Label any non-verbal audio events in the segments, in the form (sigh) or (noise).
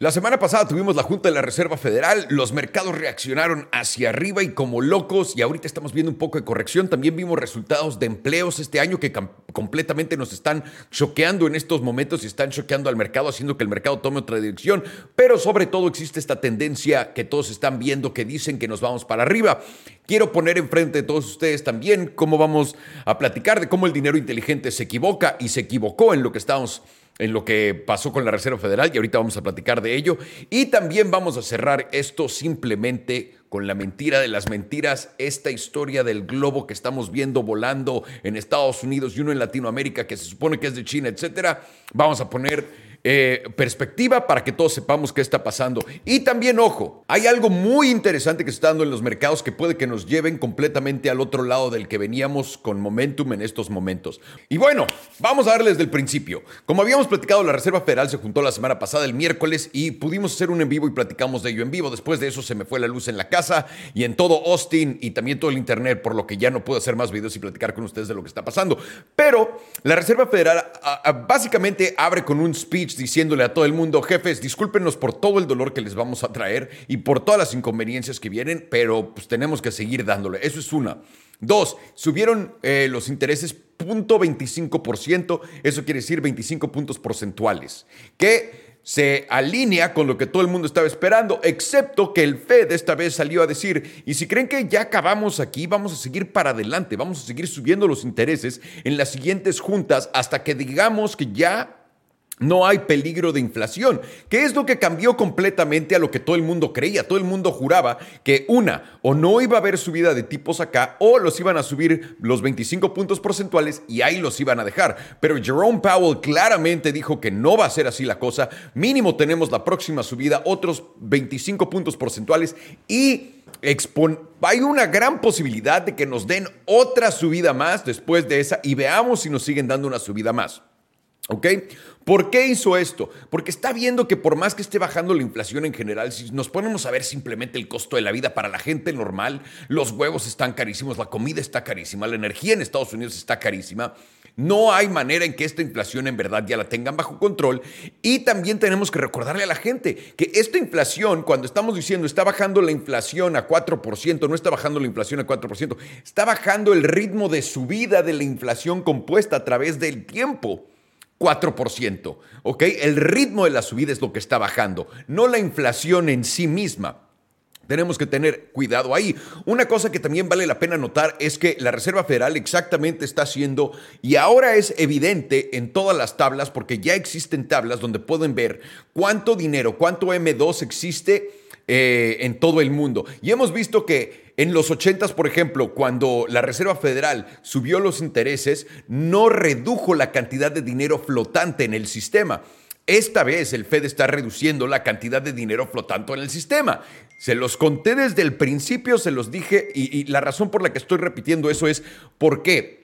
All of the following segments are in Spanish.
La semana pasada tuvimos la Junta de la Reserva Federal, los mercados reaccionaron hacia arriba y como locos y ahorita estamos viendo un poco de corrección. También vimos resultados de empleos este año que completamente nos están choqueando en estos momentos y están choqueando al mercado, haciendo que el mercado tome otra dirección. Pero sobre todo existe esta tendencia que todos están viendo que dicen que nos vamos para arriba. Quiero poner enfrente de todos ustedes también cómo vamos a platicar de cómo el dinero inteligente se equivoca y se equivocó en lo que estamos en lo que pasó con la Reserva Federal y ahorita vamos a platicar de ello. Y también vamos a cerrar esto simplemente con la mentira de las mentiras, esta historia del globo que estamos viendo volando en Estados Unidos y uno en Latinoamérica que se supone que es de China, etcétera. Vamos a poner eh, perspectiva para que todos sepamos qué está pasando. Y también, ojo, hay algo muy interesante que está dando en los mercados que puede que nos lleven completamente al otro lado del que veníamos con momentum en estos momentos. Y bueno, vamos a darles del principio. Como habíamos platicado, la Reserva Federal se juntó la semana pasada, el miércoles, y pudimos hacer un en vivo y platicamos de ello en vivo. Después de eso se me fue la luz en la casa y en todo Austin y también todo el Internet, por lo que ya no puedo hacer más videos y platicar con ustedes de lo que está pasando. Pero la Reserva Federal básicamente abre con un speech diciéndole a todo el mundo, jefes, discúlpenos por todo el dolor que les vamos a traer y por todas las inconveniencias que vienen, pero pues tenemos que seguir dándole. Eso es una. Dos, subieron eh, los intereses 0.25%, eso quiere decir 25 puntos porcentuales, que se alinea con lo que todo el mundo estaba esperando, excepto que el Fed esta vez salió a decir, y si creen que ya acabamos aquí, vamos a seguir para adelante, vamos a seguir subiendo los intereses en las siguientes juntas hasta que digamos que ya no hay peligro de inflación, que es lo que cambió completamente a lo que todo el mundo creía. Todo el mundo juraba que una, o no iba a haber subida de tipos acá, o los iban a subir los 25 puntos porcentuales y ahí los iban a dejar. Pero Jerome Powell claramente dijo que no va a ser así la cosa. Mínimo tenemos la próxima subida, otros 25 puntos porcentuales y hay una gran posibilidad de que nos den otra subida más después de esa y veamos si nos siguen dando una subida más. ¿Ok? ¿Por qué hizo esto? Porque está viendo que por más que esté bajando la inflación en general, si nos ponemos a ver simplemente el costo de la vida para la gente normal, los huevos están carísimos, la comida está carísima, la energía en Estados Unidos está carísima. No hay manera en que esta inflación en verdad ya la tengan bajo control. Y también tenemos que recordarle a la gente que esta inflación, cuando estamos diciendo está bajando la inflación a 4%, no está bajando la inflación a 4%, está bajando el ritmo de subida de la inflación compuesta a través del tiempo. 4%. ¿Ok? El ritmo de la subida es lo que está bajando, no la inflación en sí misma. Tenemos que tener cuidado ahí. Una cosa que también vale la pena notar es que la Reserva Federal exactamente está haciendo, y ahora es evidente en todas las tablas, porque ya existen tablas donde pueden ver cuánto dinero, cuánto M2 existe eh, en todo el mundo. Y hemos visto que en los 80, por ejemplo, cuando la Reserva Federal subió los intereses, no redujo la cantidad de dinero flotante en el sistema. Esta vez el Fed está reduciendo la cantidad de dinero flotante en el sistema. Se los conté desde el principio, se los dije, y, y la razón por la que estoy repitiendo eso es ¿por qué?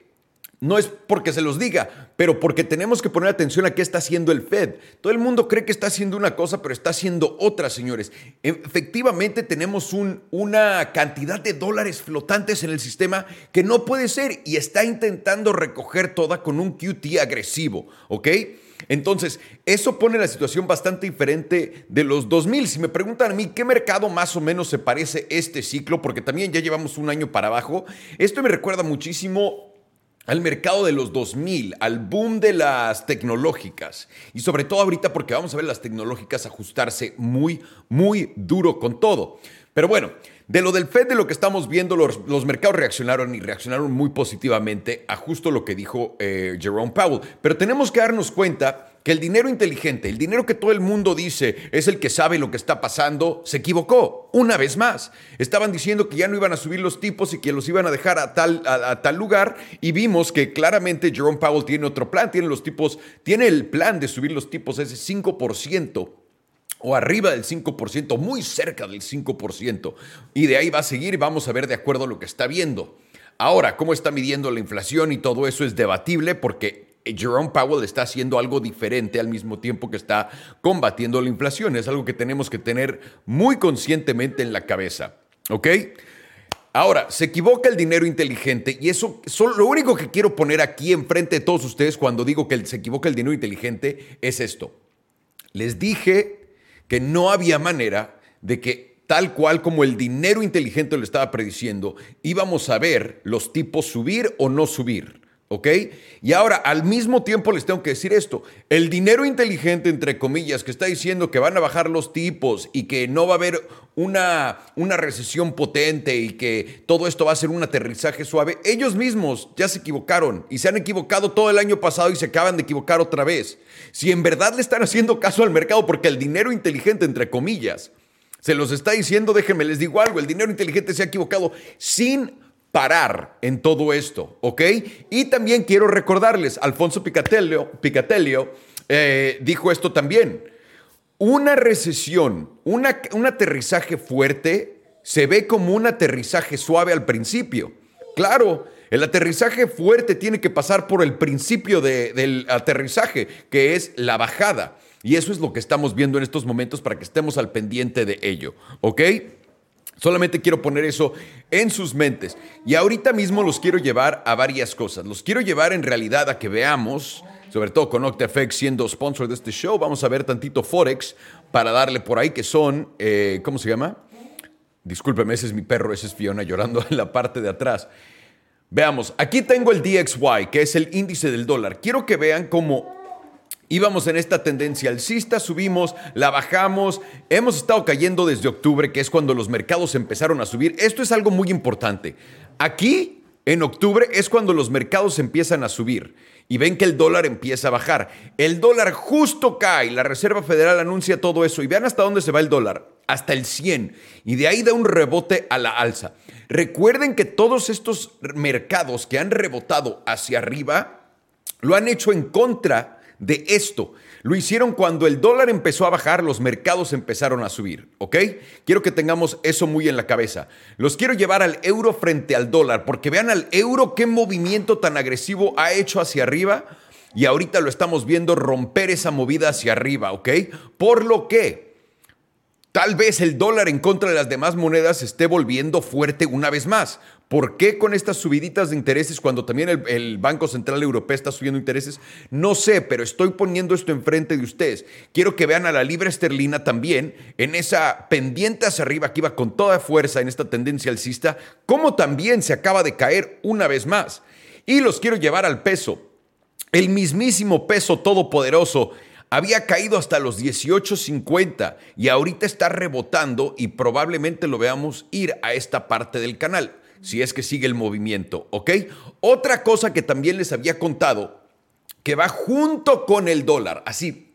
No es porque se los diga, pero porque tenemos que poner atención a qué está haciendo el Fed. Todo el mundo cree que está haciendo una cosa, pero está haciendo otra, señores. Efectivamente tenemos un, una cantidad de dólares flotantes en el sistema que no puede ser y está intentando recoger toda con un QT agresivo, ¿ok? Entonces, eso pone la situación bastante diferente de los 2000. Si me preguntan a mí qué mercado más o menos se parece este ciclo, porque también ya llevamos un año para abajo, esto me recuerda muchísimo al mercado de los 2000, al boom de las tecnológicas. Y sobre todo ahorita porque vamos a ver las tecnológicas ajustarse muy, muy duro con todo. Pero bueno, de lo del Fed, de lo que estamos viendo, los, mercados reaccionaron y reaccionaron muy positivamente a justo lo que dijo eh, Jerome Powell. Pero tenemos que darnos cuenta que el dinero inteligente, el dinero que todo el mundo dice es el que sabe lo que está pasando, se equivocó. Una vez más, estaban diciendo que ya no iban a subir los tipos y que los iban a dejar a tal, a, tal lugar y vimos que claramente Jerome Powell tiene otro plan, tiene los tipos, tiene el plan de subir los tipos ese 5% o arriba del 5%, muy cerca del 5%. Y de ahí va a seguir vamos a ver de acuerdo a lo que está viendo. Ahora, cómo está midiendo la inflación y todo eso es debatible porque Jerome Powell está haciendo algo diferente al mismo tiempo que está combatiendo la inflación. Es algo que tenemos que tener muy conscientemente en la cabeza. ¿Ok? Ahora, se equivoca el dinero inteligente y eso, lo único que quiero poner aquí enfrente de todos ustedes cuando digo que se equivoca el dinero inteligente es esto. Les dije que no había manera de que tal cual como el dinero inteligente lo estaba prediciendo, íbamos a ver los tipos subir o no subir. ¿Ok? Y ahora, al mismo tiempo les tengo que decir esto, el dinero inteligente, entre comillas, que está diciendo que van a bajar los tipos y que no va a haber una, una recesión potente y que todo esto va a ser un aterrizaje suave, ellos mismos ya se equivocaron y se han equivocado todo el año pasado y se acaban de equivocar otra vez. Si en verdad le están haciendo caso al mercado, porque el dinero inteligente, entre comillas, se los está diciendo, déjenme les digo algo, el dinero inteligente se ha equivocado sin parar en todo esto, ¿ok? Y también quiero recordarles, Alfonso Picatelio, eh, dijo esto también. Una recesión, una, un aterrizaje fuerte, se ve como un aterrizaje suave al principio. Claro, el aterrizaje fuerte tiene que pasar por el principio del aterrizaje, que es la bajada. Y eso es lo que estamos viendo en estos momentos para que estemos al pendiente de ello, ¿ok? Solamente quiero poner eso en sus mentes. Y ahorita mismo los quiero llevar a varias cosas. Los quiero llevar en realidad a que veamos, sobre todo con OctaFX siendo sponsor de este show, vamos a ver tantito Forex para darle por ahí que son, eh, ¿cómo se llama? Discúlpeme, ese es mi perro, ese es Fiona llorando (laughs) en la parte de atrás. Veamos, aquí tengo el DXY, que es el índice del dólar. Quiero que vean cómo Íbamos en esta tendencia alcista, subimos, la bajamos, hemos estado cayendo desde octubre, que es cuando los mercados empezaron a subir. Esto es algo muy importante. Aquí, en octubre, es cuando los mercados empiezan a subir y ven que el dólar empieza a bajar. El dólar justo cae, la Reserva Federal anuncia todo eso y vean hasta dónde se va el dólar, hasta el 100, y de ahí da un rebote a la alza. Recuerden que todos estos mercados que han rebotado hacia arriba, lo han hecho en contra de esto. Lo hicieron cuando el dólar empezó a bajar, los mercados empezaron a subir, ¿ok? Quiero que tengamos eso muy en la cabeza. Los quiero llevar al euro frente al dólar, porque vean al euro qué movimiento tan agresivo ha hecho hacia arriba y ahorita lo estamos viendo romper esa movida hacia arriba, ¿ok? Por lo que tal vez el dólar en contra de las demás monedas esté volviendo fuerte una vez más. ¿Por qué con estas subiditas de intereses cuando también el, Banco Central Europeo está subiendo intereses? No sé, pero estoy poniendo esto enfrente de ustedes. Quiero que vean a la libra esterlina también en esa pendiente hacia arriba que iba con toda fuerza en esta tendencia alcista, como también se acaba de caer una vez más. Y los quiero llevar al peso. El mismísimo peso todopoderoso había caído hasta los 18.50 y ahorita está rebotando y probablemente lo veamos ir a esta parte del canal si es que sigue el movimiento, ¿ok? Otra cosa que también les había contado, que va junto con el dólar, así,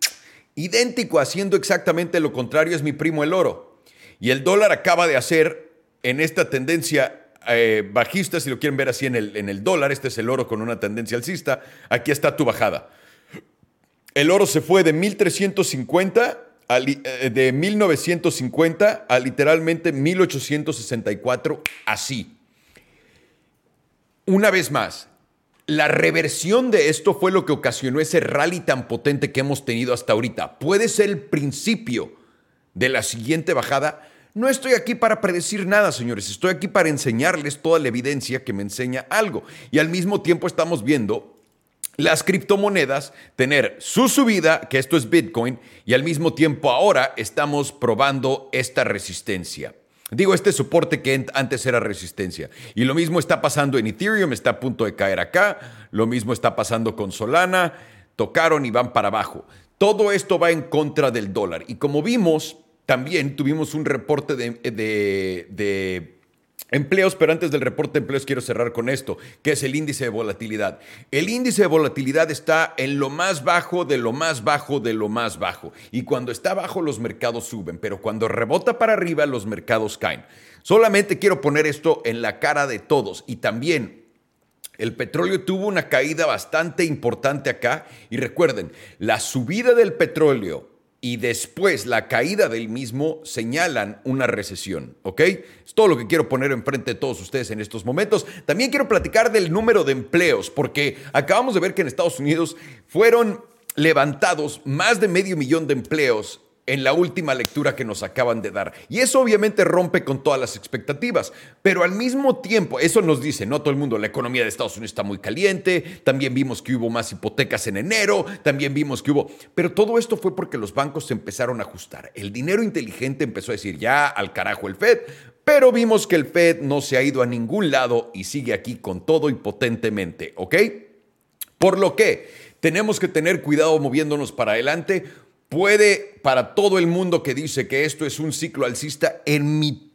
idéntico, haciendo exactamente lo contrario, es mi primo el oro. Y el dólar acaba de hacer en esta tendencia eh, bajista, si lo quieren ver así en el, en el dólar, este es el oro con una tendencia alcista, aquí está tu bajada. El oro se fue de 1350 eh, de 1950 a literalmente 1864, así. Una vez más, la reversión de esto fue lo que ocasionó ese rally tan potente que hemos tenido hasta ahorita. Puede ser el principio de la siguiente bajada. No estoy aquí para predecir nada, señores. Estoy aquí para enseñarles toda la evidencia que me enseña algo. Y al mismo tiempo estamos viendo las criptomonedas tener su subida, que esto es Bitcoin, y al mismo tiempo ahora estamos probando esta resistencia. Digo, este soporte que antes era resistencia. Y lo mismo está pasando en Ethereum, está a punto de caer acá. Lo mismo está pasando con Solana. Tocaron y van para abajo. Todo esto va en contra del dólar. Y como vimos, también tuvimos un reporte de, de Empleos, pero antes del reporte de empleos quiero cerrar con esto, que es el índice de volatilidad. El índice de volatilidad está en lo más bajo de lo más bajo de lo más bajo. Y cuando está bajo los mercados suben, pero cuando rebota para arriba los mercados caen. Solamente quiero poner esto en la cara de todos y también el petróleo tuvo una caída bastante importante acá y recuerden, la subida del petróleo y después la caída del mismo señalan una recesión, ¿ok? Es todo lo que quiero poner enfrente de todos ustedes en estos momentos. También quiero platicar del número de empleos, porque acabamos de ver que en Estados Unidos fueron levantados más de medio millón de empleos en la última lectura que nos acaban de dar. Y eso obviamente rompe con todas las expectativas, pero al mismo tiempo, eso nos dice, no todo el mundo, la economía de Estados Unidos está muy caliente, también vimos que hubo más hipotecas en enero, también vimos que hubo, pero todo esto fue porque los bancos empezaron a ajustar. El dinero inteligente empezó a decir, ya al carajo el Fed, pero vimos que el Fed no se ha ido a ningún lado y sigue aquí con todo y potentemente, ¿ok? Por lo que tenemos que tener cuidado moviéndonos para adelante puede para todo el mundo que dice que esto es un ciclo alcista, en mi,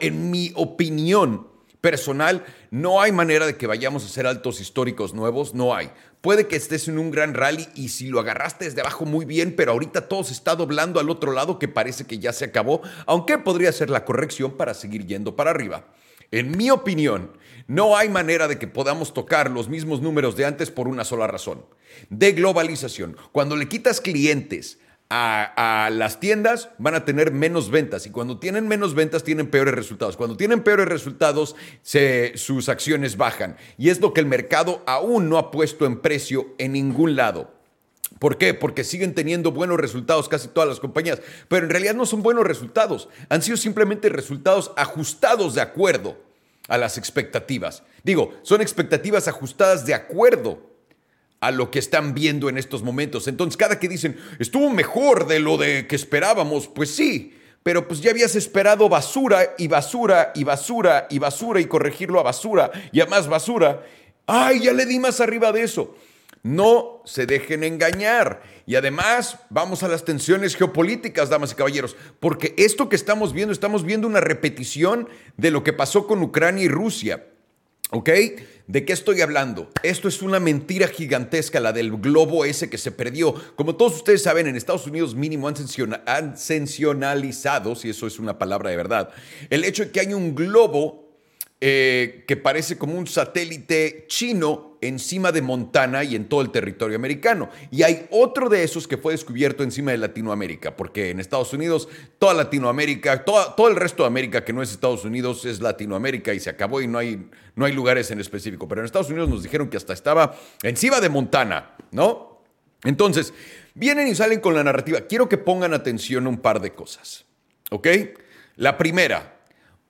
en mi opinión personal, no hay manera de que vayamos a hacer altos históricos nuevos, no hay. Puede que estés en un gran rally y si lo agarraste desde abajo muy bien, pero ahorita todo se está doblando al otro lado que parece que ya se acabó, aunque podría ser la corrección para seguir yendo para arriba. En mi opinión, no hay manera de que podamos tocar los mismos números de antes por una sola razón. De globalización. Cuando le quitas clientes a, las tiendas van a tener menos ventas y cuando tienen menos ventas tienen peores resultados. Cuando tienen peores resultados sus acciones bajan y es lo que el mercado aún no ha puesto en precio en ningún lado. ¿Por qué? Porque siguen teniendo buenos resultados casi todas las compañías, pero en realidad no son buenos resultados, han sido simplemente resultados ajustados de acuerdo a las expectativas. Digo, son expectativas ajustadas de acuerdo a lo que están viendo en estos momentos. Entonces, cada que dicen, estuvo mejor de lo de que esperábamos, pues sí, pero pues ya habías esperado basura y basura y basura y basura y corregirlo a basura y a más basura. Ay, ya le di más arriba de eso. No se dejen engañar. Y además, vamos a las tensiones geopolíticas, damas y caballeros, porque esto que estamos viendo, estamos viendo una repetición de lo que pasó con Ucrania y Rusia. ¿Ok? ¿De qué estoy hablando? Esto es una mentira gigantesca, la del globo ese que se perdió. Como todos ustedes saben, en Estados Unidos mínimo han, sensacionalizado, si eso es una palabra de verdad, el hecho de que hay un globo eh, que parece como un satélite chino encima de Montana y en todo el territorio americano. Y hay otro de esos que fue descubierto encima de Latinoamérica, porque en Estados Unidos, toda Latinoamérica, todo el resto de América que no es Estados Unidos es Latinoamérica y se acabó y no hay, no hay lugares en específico. Pero en Estados Unidos nos dijeron que hasta estaba encima de Montana, ¿no? Entonces, vienen y salen con la narrativa. Quiero que pongan atención a un par de cosas, ¿ok? La primera,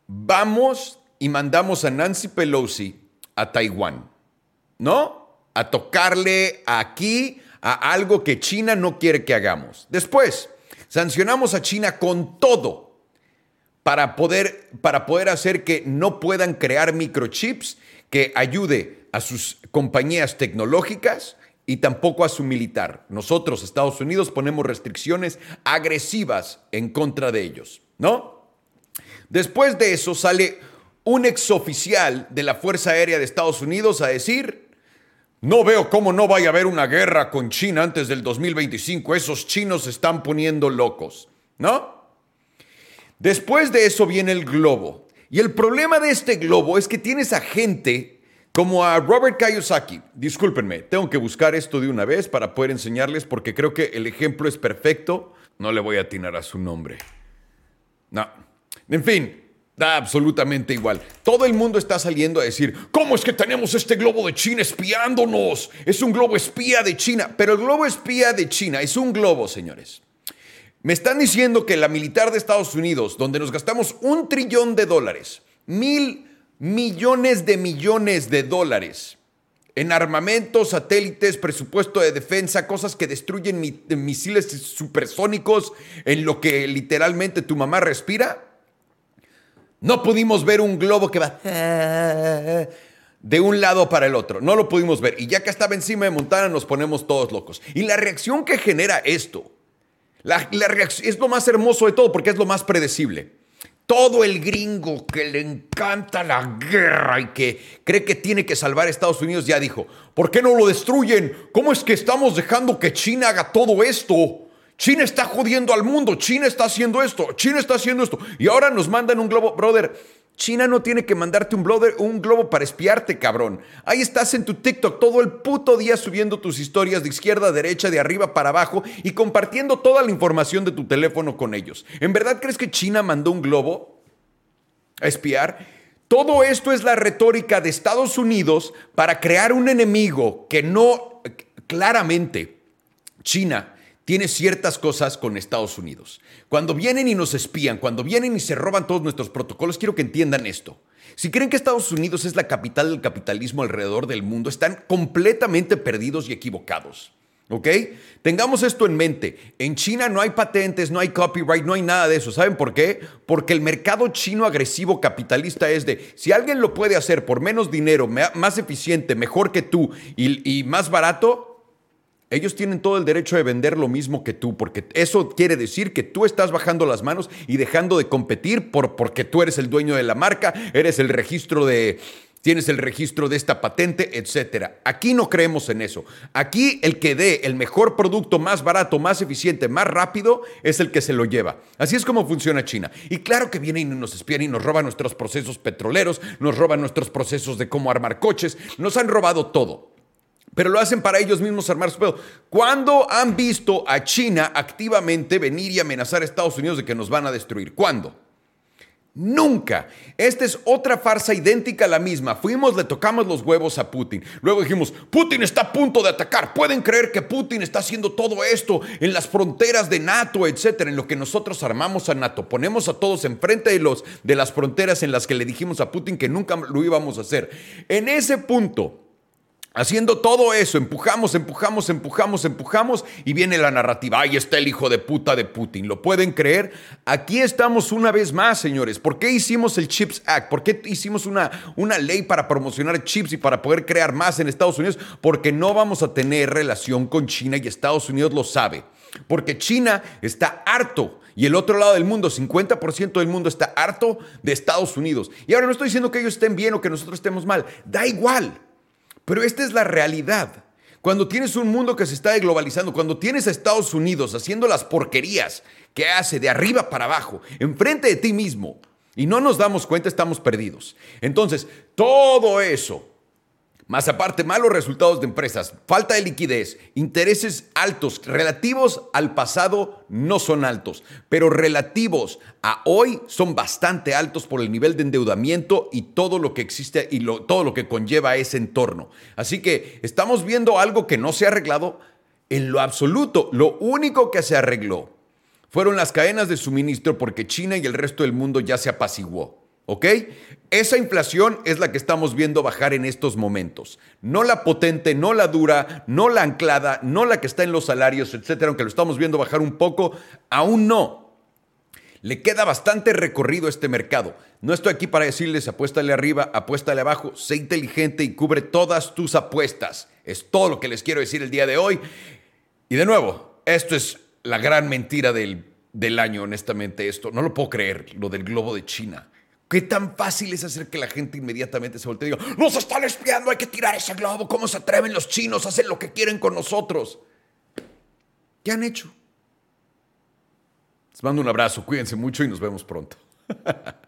vamos y mandamos a Nancy Pelosi a Taiwán, ¿no? A tocarle aquí a algo que China no quiere que hagamos. Después, sancionamos a China con todo para poder, para poder hacer que no puedan crear microchips que ayude a sus compañías tecnológicas y tampoco a su militar. Nosotros, Estados Unidos, ponemos restricciones agresivas en contra de ellos, ¿no? Después de eso sale un exoficial de la Fuerza Aérea de Estados Unidos a decir, no veo cómo no vaya a haber una guerra con China antes del 2025, esos chinos se están poniendo locos, ¿no? Después de eso viene el globo. Y el problema de este globo es que tienes a gente como a Robert Kiyosaki. Discúlpenme, tengo que buscar esto de una vez para poder enseñarles porque creo que el ejemplo es perfecto. No le voy a atinar a su nombre. No. En fin, Da absolutamente igual. Todo el mundo está saliendo a decir, ¿cómo es que tenemos este globo de China espiándonos? Es un globo espía de China. Pero el globo espía de China es un globo, señores. Me están diciendo que la militar de Estados Unidos, donde nos gastamos un trillón de dólares, mil millones de millones de dólares en armamento, satélites, presupuesto de defensa, cosas que destruyen misiles supersónicos, en lo que literalmente tu mamá respira, no pudimos ver un globo que va de un lado para el otro. No lo pudimos ver. Y ya que estaba encima de Montana, nos ponemos todos locos. Y la reacción que genera esto, es lo más hermoso de todo porque es lo más predecible. Todo el gringo que le encanta la guerra y que cree que tiene que salvar a Estados Unidos ya dijo, ¿por qué no lo destruyen? ¿Cómo es que estamos dejando que China haga todo esto? China está jodiendo al mundo, China está haciendo esto, China está haciendo esto. Y ahora nos mandan un globo, brother. China no tiene que mandarte un, un globo para espiarte, cabrón. Ahí estás en tu TikTok todo el puto día subiendo tus historias de izquierda a derecha, de arriba para abajo y compartiendo toda la información de tu teléfono con ellos. ¿En verdad crees que China mandó un globo a espiar? Todo esto es la retórica de Estados Unidos para crear un enemigo que no, claramente, China tiene ciertas cosas con Estados Unidos. Cuando vienen y nos espían, cuando vienen y se roban todos nuestros protocolos, quiero que entiendan esto. Si creen que Estados Unidos es la capital del capitalismo alrededor del mundo, están completamente perdidos y equivocados. ¿Ok? Tengamos esto en mente. En China no hay patentes, no hay copyright, no hay nada de eso. ¿Saben por qué? Porque el mercado chino agresivo capitalista es de, si alguien lo puede hacer por menos dinero, más eficiente, mejor que tú y, y más barato, ellos tienen todo el derecho de vender lo mismo que tú, porque eso quiere decir que tú estás bajando las manos y dejando de competir por, porque tú eres el dueño de la marca, eres el registro de, tienes el registro de esta patente, etcétera. Aquí no creemos en eso. Aquí el que dé el mejor producto más barato, más eficiente, más rápido es el que se lo lleva. Así es como funciona China. Y claro que vienen y nos espían y nos roban nuestros procesos petroleros, nos roban nuestros procesos de cómo armar coches, nos han robado todo pero lo hacen para ellos mismos armar su pedo. ¿Cuándo han visto a China activamente venir y amenazar a Estados Unidos de que nos van a destruir? ¿Cuándo? Nunca. Esta es otra farsa idéntica a la misma. Fuimos, le tocamos los huevos a Putin. Luego dijimos, Putin está a punto de atacar. ¿Pueden creer que Putin está haciendo todo esto en las fronteras de NATO, etcétera? En lo que nosotros armamos a NATO. Ponemos a todos enfrente de, los, de las fronteras en las que le dijimos a Putin que nunca lo íbamos a hacer. En ese punto, Haciendo todo eso, empujamos, empujamos, empujamos, empujamos y viene la narrativa. Ahí está el hijo de puta de Putin. ¿Lo pueden creer? Aquí estamos una vez más, señores. ¿Por qué hicimos el Chips Act? ¿Por qué hicimos una, una ley para promocionar chips y para poder crear más en Estados Unidos? Porque no vamos a tener relación con China y Estados Unidos lo sabe. Porque China está harto y el otro lado del mundo, 50% del mundo está harto de Estados Unidos. Y ahora no estoy diciendo que ellos estén bien o que nosotros estemos mal. Da igual. Pero esta es la realidad. Cuando tienes un mundo que se está globalizando, cuando tienes a Estados Unidos haciendo las porquerías que hace de arriba para abajo, enfrente de ti mismo, y no nos damos cuenta, estamos perdidos. Entonces, todo eso más aparte, malos resultados de empresas, falta de liquidez, intereses altos, relativos al pasado no son altos, pero relativos a hoy son bastante altos por el nivel de endeudamiento y todo lo que existe y todo lo que conlleva ese entorno. Así que estamos viendo algo que no se ha arreglado en lo absoluto. Lo único que se arregló fueron las cadenas de suministro porque China y el resto del mundo ya se apaciguó. ¿Ok? Esa inflación es la que estamos viendo bajar en estos momentos. No la potente, no la dura, no la anclada, no la que está en los salarios, etcétera, aunque lo estamos viendo bajar un poco, aún no. Le queda bastante recorrido a este mercado. No estoy aquí para decirles apuéstale arriba, apuéstale abajo, sé inteligente y cubre todas tus apuestas. Es todo lo que les quiero decir el día de hoy. Y de nuevo, esto es la gran mentira del, del año, honestamente, esto. No lo puedo creer, lo del globo de China. ¿Qué tan fácil es hacer que la gente inmediatamente se voltee y diga, nos están espiando, hay que tirar ese globo, ¿cómo se atreven los chinos a hacer lo que quieren con nosotros? ¿Qué han hecho? Les mando un abrazo, cuídense mucho y nos vemos pronto. (laughs)